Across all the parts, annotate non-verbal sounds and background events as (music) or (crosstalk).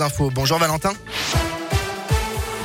infos. Bonjour Valentin.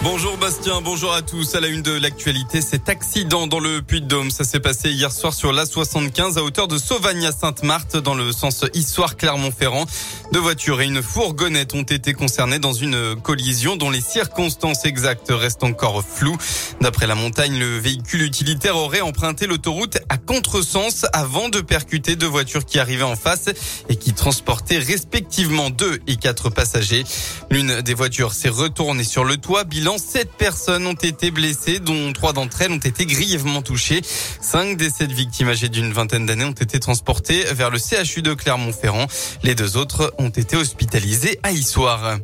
Bonjour Bastien, bonjour à tous. À la une de l'actualité, cet accident dans le Puy-de-Dôme, ça s'est passé hier soir sur l'A75 à hauteur de Sauvagne à Sainte-Marthe dans le sens histoire Clermont-Ferrand. Deux voitures et une fourgonnette ont été concernées dans une collision dont les circonstances exactes restent encore floues. D'après la montagne, le véhicule utilitaire aurait emprunté l'autoroute à contresens avant de percuter deux voitures qui arrivaient en face et qui transportaient respectivement deux et quatre passagers. L'une des voitures s'est retournée sur le toit. Bilan sept personnes ont été blessées, dont trois d'entre elles ont été grièvement touchées. Cinq des sept victimes âgées d'une vingtaine d'années ont été transportées vers le CHU de Clermont-Ferrand. Les deux autres ont été hospitalisées à Issoire.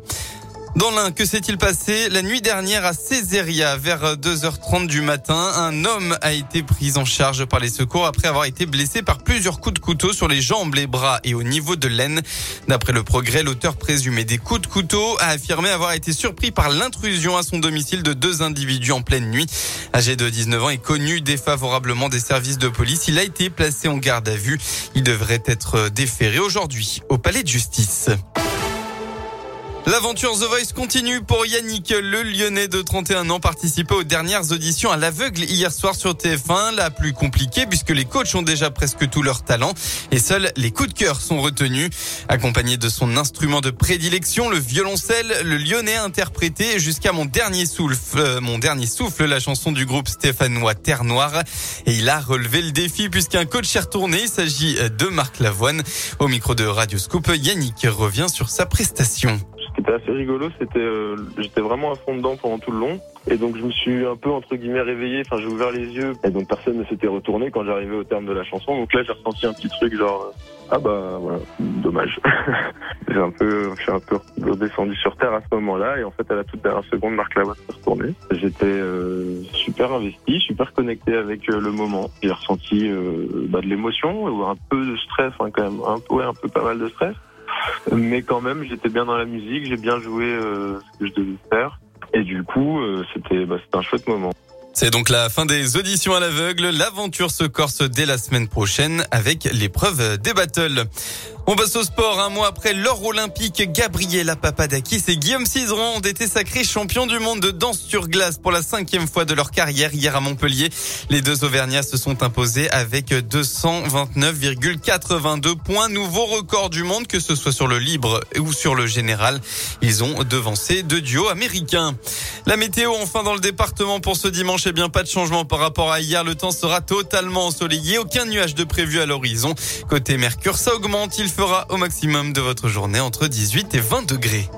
Dans l'un, que s'est-il passé la nuit dernière à Césaria vers 2h30 du matin? Un homme a été pris en charge par les secours après avoir été blessé par plusieurs coups de couteau sur les jambes, les bras et au niveau de l'aine. D'après le progrès, l'auteur présumé des coups de couteau a affirmé avoir été surpris par l'intrusion à son domicile de deux individus en pleine nuit. Âgé de 19 ans et connu défavorablement des services de police, il a été placé en garde à vue. Il devrait être déféré aujourd'hui au palais de justice. L'aventure The Voice continue pour Yannick, le Lyonnais de 31 ans, participé aux dernières auditions à l'aveugle hier soir sur TF1. La plus compliquée puisque les coachs ont déjà presque tout leur talent et seuls les coups de cœur sont retenus. Accompagné de son instrument de prédilection, le violoncelle, le Lyonnais a interprété jusqu'à mon dernier souffle, euh, mon dernier souffle, la chanson du groupe stéphanois Terre Noire. Et il a relevé le défi puisqu'un coach est retourné. Il s'agit de Marc Lavoine. Au micro de Radio Scoop, Yannick revient sur sa prestation c'était assez rigolo. C'était, euh, j'étais vraiment à fond dedans pendant tout le long. Et donc je me suis un peu entre guillemets réveillé. Enfin, j'ai ouvert les yeux. Et donc personne ne s'était retourné quand j'arrivais au terme de la chanson. Donc là, j'ai ressenti un petit truc genre ah bah voilà, dommage. (laughs) j'ai un peu, je suis un peu redescendu sur terre à ce moment-là. Et en fait, à la toute dernière seconde, Marc Lavoie s'est retourné. J'étais euh, super investi, super connecté avec euh, le moment. J'ai ressenti bah, de l'émotion ou un peu de stress, hein, quand même, un, ouais, un peu pas mal de stress mais quand même j'étais bien dans la musique, j'ai bien joué euh, ce que je devais faire et du coup euh, c'était bah, un chouette moment. C'est donc la fin des auditions à l'aveugle. L'aventure se corse dès la semaine prochaine avec l'épreuve des battles. On passe au sport. Un mois après l'or olympique, Gabriela Papadakis et Guillaume Cizeron ont été sacrés champions du monde de danse sur glace pour la cinquième fois de leur carrière hier à Montpellier. Les deux Auvergnats se sont imposés avec 229,82 points. Nouveau record du monde, que ce soit sur le libre ou sur le général. Ils ont devancé deux duos américains. La météo, enfin, dans le département pour ce dimanche, eh bien, pas de changement par rapport à hier. Le temps sera totalement ensoleillé. Aucun nuage de prévu à l'horizon. Côté Mercure, ça augmente. Fera au maximum de votre journée entre 18 et 20 degrés.